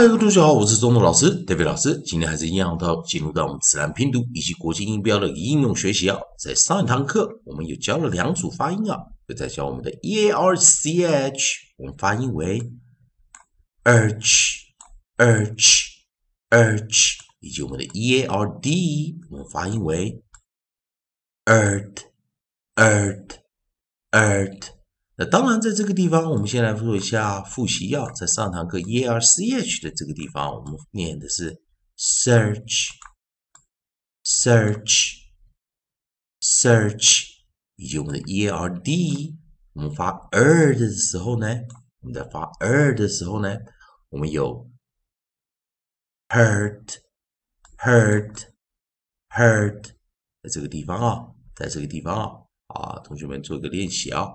嗨，各位同学好，我是中东老师 David 老师。今天还是一样的，进入到我们自然拼读以及国际音标的应用学习啊。在上一堂课，我们有教了两组发音啊，又在教我们的 e a r c h，我们发音为 urch，urch，urch，以及我们的 e a r d，我们发音为 earth，earth，earth。那当然，在这个地方，我们先来做一下复习啊。在上堂课 e r c h 的这个地方，我们念的是 search，search，search，以及我们的 e r d，我们发 er 的时候呢，我们在发 er 的时候呢，我们有 hurt，hurt，hurt，在这个地方啊，在这个地方啊，啊，同学们做一个练习啊。